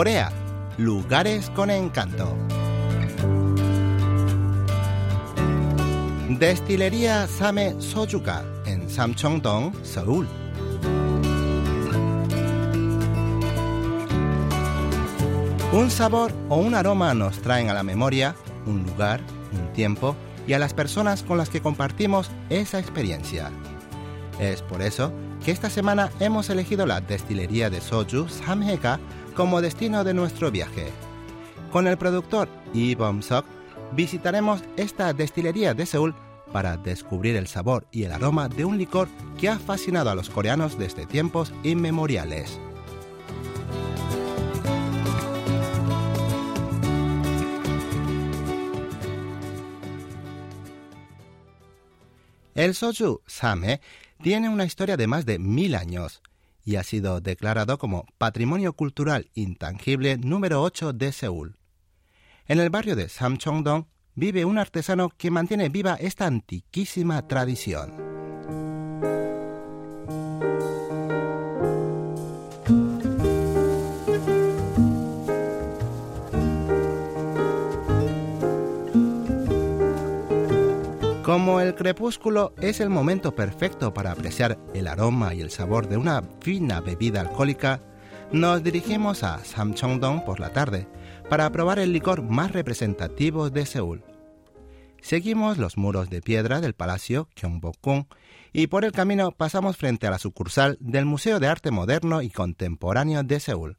Corea, lugares con encanto. Destilería Same Sojuga en Samcheong-dong, Seúl. Un sabor o un aroma nos traen a la memoria un lugar, un tiempo y a las personas con las que compartimos esa experiencia. Es por eso que esta semana hemos elegido la destilería de soju Samheka como destino de nuestro viaje. Con el productor Lee Bom-sok visitaremos esta destilería de Seúl para descubrir el sabor y el aroma de un licor que ha fascinado a los coreanos desde tiempos inmemoriales. El soju same tiene una historia de más de mil años y ha sido declarado como Patrimonio Cultural Intangible número 8 de Seúl. En el barrio de Samcheong-dong vive un artesano que mantiene viva esta antiquísima tradición. Como el crepúsculo es el momento perfecto para apreciar el aroma y el sabor de una fina bebida alcohólica, nos dirigimos a Samcheong-dong por la tarde para probar el licor más representativo de Seúl. Seguimos los muros de piedra del Palacio Gyeongbokgung y por el camino pasamos frente a la sucursal del Museo de Arte Moderno y Contemporáneo de Seúl.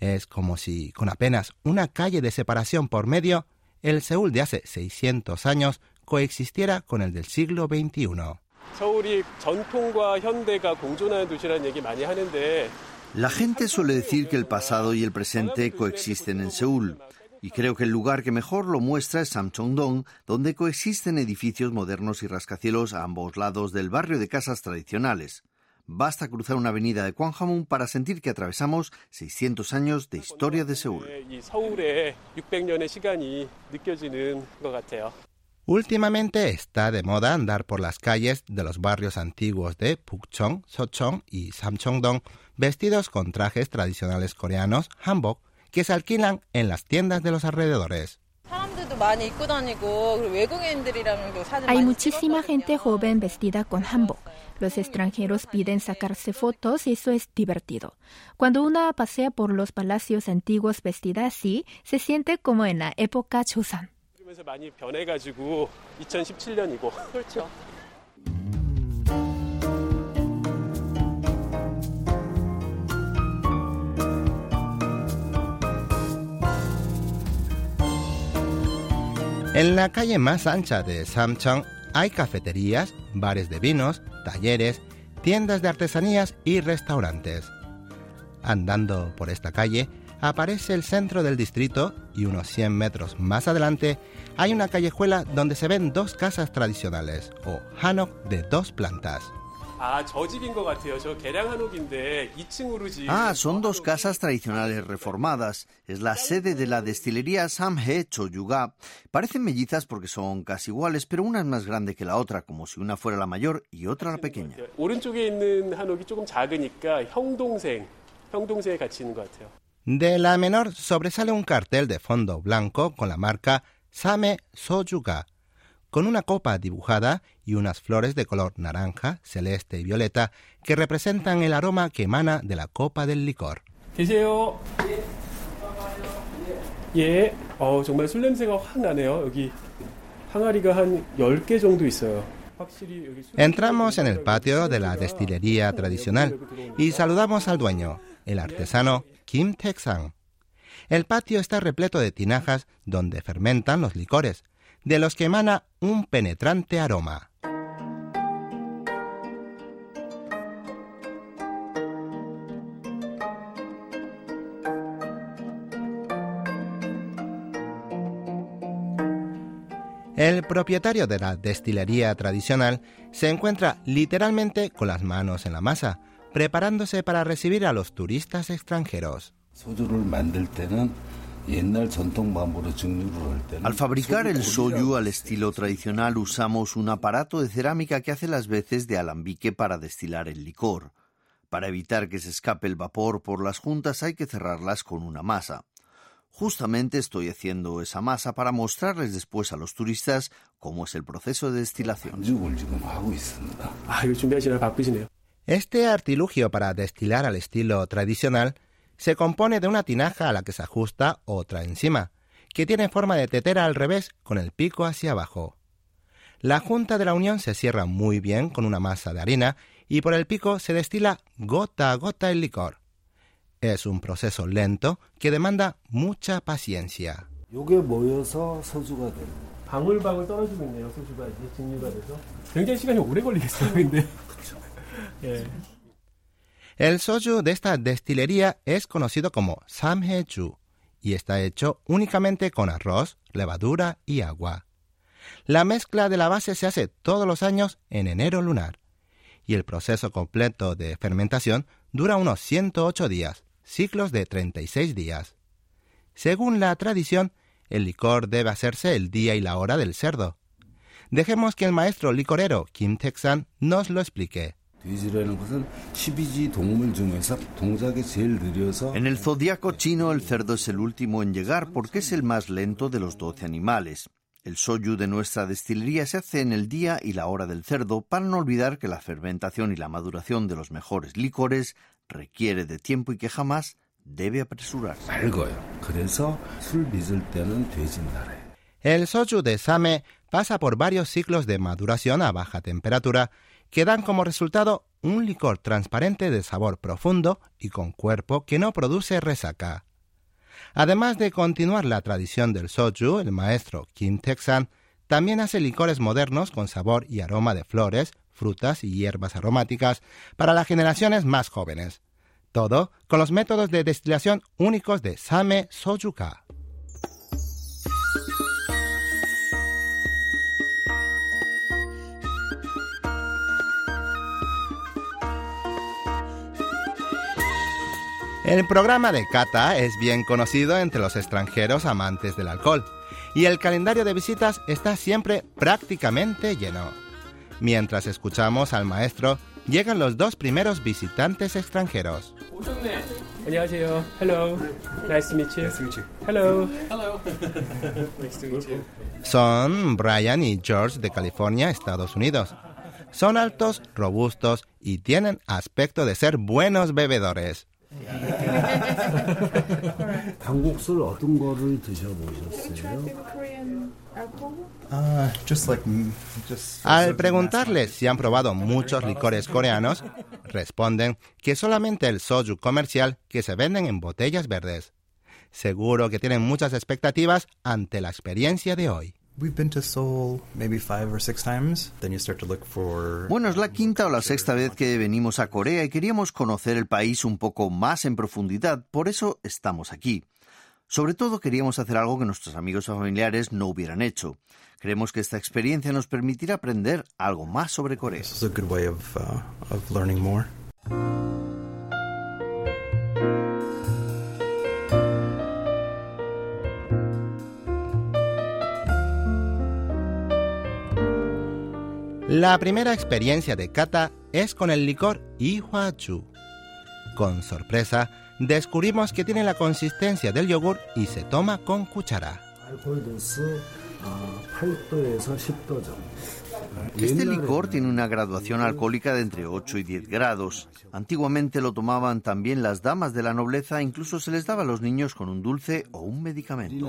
Es como si, con apenas una calle de separación por medio, el Seúl de hace 600 años coexistiera con el del siglo XXI. La gente suele decir que el pasado y el presente coexisten en Seúl. Y creo que el lugar que mejor lo muestra es Samcheong-dong, donde coexisten edificios modernos y rascacielos a ambos lados del barrio de casas tradicionales. Basta cruzar una avenida de Gwanghwamun para sentir que atravesamos 600 años de historia de Seúl. Últimamente está de moda andar por las calles de los barrios antiguos de Pukchong, Sochong y Samcheong-dong vestidos con trajes tradicionales coreanos, hanbok, que se alquilan en las tiendas de los alrededores. Hay muchísima gente joven vestida con hanbok. Los extranjeros piden sacarse fotos y eso es divertido. Cuando una pasea por los palacios antiguos vestida así, se siente como en la época Chosan. En la calle más ancha de Samcheong hay cafeterías, bares de vinos, talleres, tiendas de artesanías y restaurantes. Andando por esta calle, aparece el centro del distrito y unos 100 metros más adelante hay una callejuela donde se ven dos casas tradicionales o hanok de dos plantas. Ah, son dos casas tradicionales reformadas. Es la sede de la destilería Samhe Choyuga. Parecen mellizas porque son casi iguales, pero una es más grande que la otra, como si una fuera la mayor y otra la pequeña. De la menor sobresale un cartel de fondo blanco con la marca Same Sojuga, con una copa dibujada y unas flores de color naranja, celeste y violeta que representan el aroma que emana de la copa del licor. Entramos en el patio de la destilería tradicional y saludamos al dueño, el artesano Kim Taek-sang. El patio está repleto de tinajas donde fermentan los licores, de los que emana un penetrante aroma. El propietario de la destilería tradicional se encuentra literalmente con las manos en la masa, preparándose para recibir a los turistas extranjeros. Al fabricar el soyu al estilo tradicional usamos un aparato de cerámica que hace las veces de alambique para destilar el licor. Para evitar que se escape el vapor por las juntas hay que cerrarlas con una masa. Justamente estoy haciendo esa masa para mostrarles después a los turistas cómo es el proceso de destilación. Este artilugio para destilar al estilo tradicional se compone de una tinaja a la que se ajusta otra encima, que tiene forma de tetera al revés con el pico hacia abajo. La junta de la unión se cierra muy bien con una masa de harina y por el pico se destila gota a gota el licor. Es un proceso lento que demanda mucha paciencia. El soju de esta destilería es conocido como samheju y está hecho únicamente con arroz, levadura y agua. La mezcla de la base se hace todos los años en enero lunar y el proceso completo de fermentación dura unos 108 días, ciclos de 36 días. Según la tradición, el licor debe hacerse el día y la hora del cerdo. Dejemos que el maestro licorero Kim Taek-san nos lo explique. En el zodiaco chino el cerdo es el último en llegar porque es el más lento de los 12 animales. El soyu de nuestra destilería se hace en el día y la hora del cerdo para no olvidar que la fermentación y la maduración de los mejores licores requiere de tiempo y que jamás debe apresurarse. El soju de Same pasa por varios ciclos de maduración a baja temperatura que dan como resultado un licor transparente de sabor profundo y con cuerpo que no produce resaca. Además de continuar la tradición del soju, el maestro Kim Taek-san también hace licores modernos con sabor y aroma de flores, frutas y hierbas aromáticas para las generaciones más jóvenes. Todo con los métodos de destilación únicos de Same Sojuka. El programa de Cata es bien conocido entre los extranjeros amantes del alcohol y el calendario de visitas está siempre prácticamente lleno. Mientras escuchamos al maestro, llegan los dos primeros visitantes extranjeros. Son Brian y George de California, Estados Unidos. Son altos, robustos y tienen aspecto de ser buenos bebedores. Al preguntarles si han probado muchos licores coreanos, responden que solamente el soju comercial que se venden en botellas verdes. Seguro que tienen muchas expectativas ante la experiencia de hoy. Bueno, es la quinta o la sexta vez que venimos a Corea y queríamos conocer el país un poco más en profundidad, por eso estamos aquí. Sobre todo queríamos hacer algo que nuestros amigos o familiares no hubieran hecho. Creemos que esta experiencia nos permitirá aprender algo más sobre Corea. La primera experiencia de Kata es con el licor Chu. Con sorpresa, descubrimos que tiene la consistencia del yogur y se toma con cuchara. Este licor tiene una graduación alcohólica de entre 8 y 10 grados. Antiguamente lo tomaban también las damas de la nobleza, incluso se les daba a los niños con un dulce o un medicamento.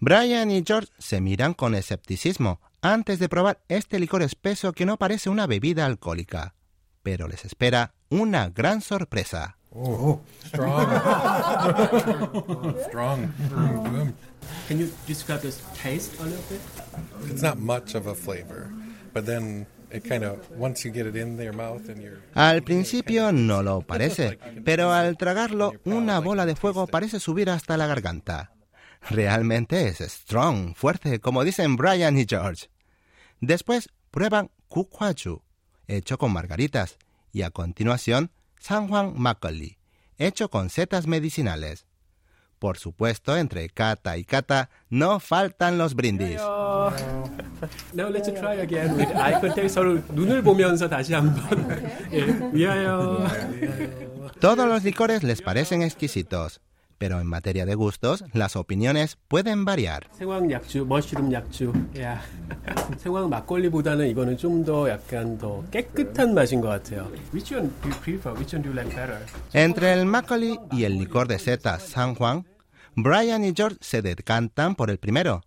Brian y George se miran con escepticismo antes de probar este licor espeso que no parece una bebida alcohólica. Pero les espera una gran sorpresa. Oh, strong. strong. Can you describe the taste a little bit? It's not much of a flavor, but then it kind of once you get it in your mouth and you're Al principio no lo parece, pero al tragarlo una bola de fuego parece subir hasta la garganta Realmente es strong, fuerte, como dicen Brian y George. Después prueban Kukwaju, hecho con margaritas, y a continuación San Juan Makgeolli, hecho con setas medicinales. Por supuesto, entre kata y kata no faltan los brindis. Now let's try again with eye contact. 서로 눈을 보면서 다시 한번. 예, 위하여. Todos los licores les parecen exquisitos, pero en materia de gustos, las opiniones pueden variar. Entre el makgeolli y el licor de setas San Juan, Brian y George se decantan por el primero.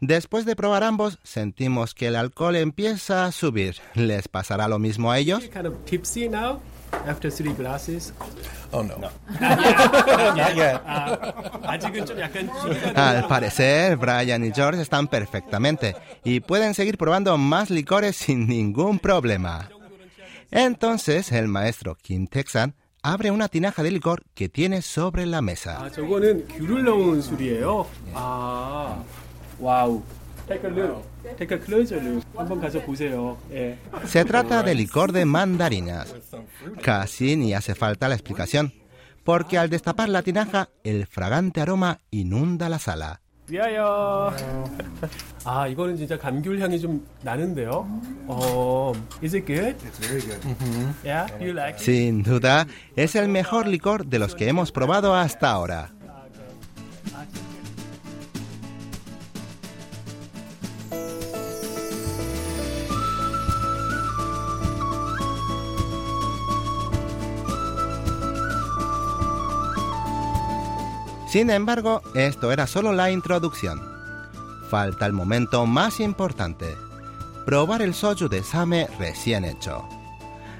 Después de probar ambos, sentimos que el alcohol empieza a subir. ¿Les pasará lo mismo a ellos? Kind of tipsy now after three glasses. Oh no. Not yet. 아직은 좀 약간 Al parecer, Brian y George están perfectamente y pueden seguir probando más licores sin ningún problema. Entonces, el maestro Kim Texan abre una tinaja de licor que tiene sobre la mesa. 아, 저거는 귤을 넣은 술이에요. 아, 와우. Take a look. Take a closer look. 한번 가서 보세요. 예. Se trata de licor de mandarinas. Casi ni hace falta la explicación, porque al destapar la tinaja, el fragante aroma inunda la sala. 위하여. 아, 이거는 진짜 감귤 향이 좀 나는데요. 어, is it good? It's very good. Yeah, you like it? Sin duda, es el mejor licor de los que hemos probado hasta ahora. Sin embargo, esto era solo la introducción. Falta el momento más importante, probar el soju de same recién hecho.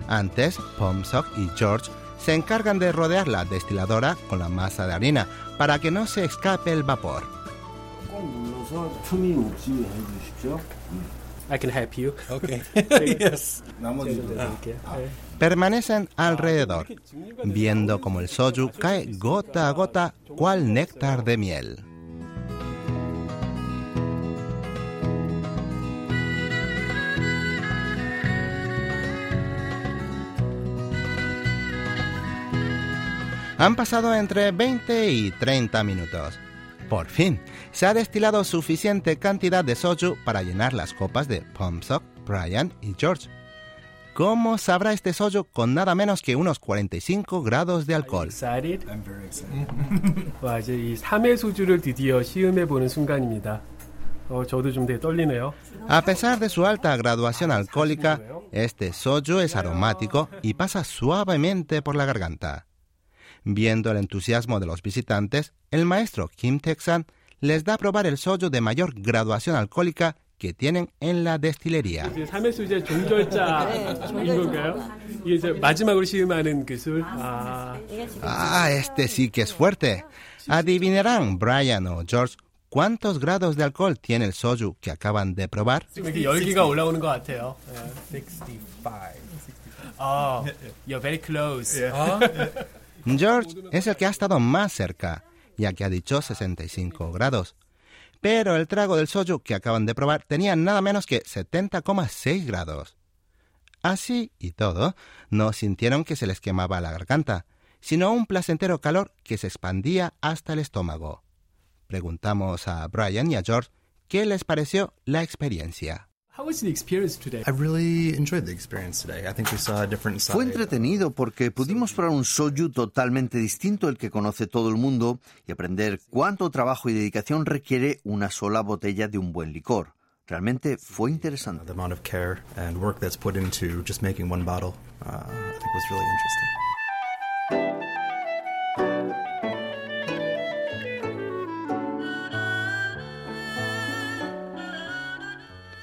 Antes, Pomsok y George se encargan de rodear la destiladora con la masa de harina para que no se escape el vapor. I can help you. Okay. yes. Permanecen alrededor, viendo como el soju cae gota a gota cual néctar de miel. Han pasado entre 20 y 30 minutos. Por fin, se ha destilado suficiente cantidad de soju para llenar las copas de Pomsok, Brian y George. ¿Cómo sabrá este soju con nada menos que unos 45 grados de alcohol? A pesar de su alta graduación alcohólica, este soju es aromático y pasa suavemente por la garganta. Viendo el entusiasmo de los visitantes, el maestro Kim Texan les da a probar el soyo de mayor graduación alcohólica que tienen en la destilería. Ah, este sí que es fuerte. Adivinarán, Brian o George, ¿Cuántos grados de alcohol tiene el soju que acaban de probar? 65. Oh, you're very close. Yeah. Huh? George es el que ha estado más cerca, ya que ha dicho 65 grados. Pero el trago del soju que acaban de probar tenía nada menos que 70,6 grados. Así y todo, no sintieron que se les quemaba la garganta, sino un placentero calor que se expandía hasta el estómago. Preguntamos a Brian y a George qué les pareció la experiencia. How was the experience today? I really enjoyed the experience today. I think we saw a different side. Fue entretenido porque pudimos probar un soju totalmente distinto al que conoce todo el mundo y aprender cuánto trabajo y dedicación requiere una sola botella de un buen licor. Realmente fue interesante. The amount of care and work that's put into just making one bottle, uh, I think was really interesting.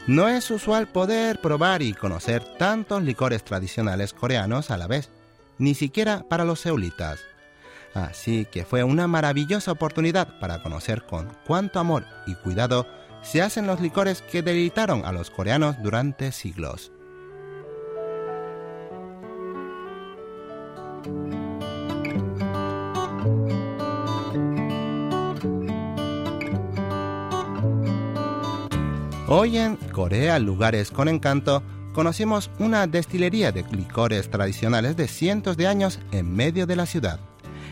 No es usual poder probar y conocer tantos licores tradicionales coreanos a la vez, ni siquiera para los seulitas. Así que fue una maravillosa oportunidad para conocer con cuánto amor y cuidado se hacen los licores que deleitaron a los coreanos durante siglos. Hoy en Corea, lugares con encanto, conocimos una destilería de licores tradicionales de cientos de años en medio de la ciudad.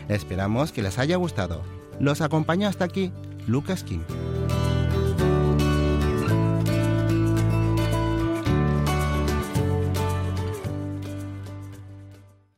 Esperamos que les haya gustado. Los acompañó hasta aquí Lucas Kim.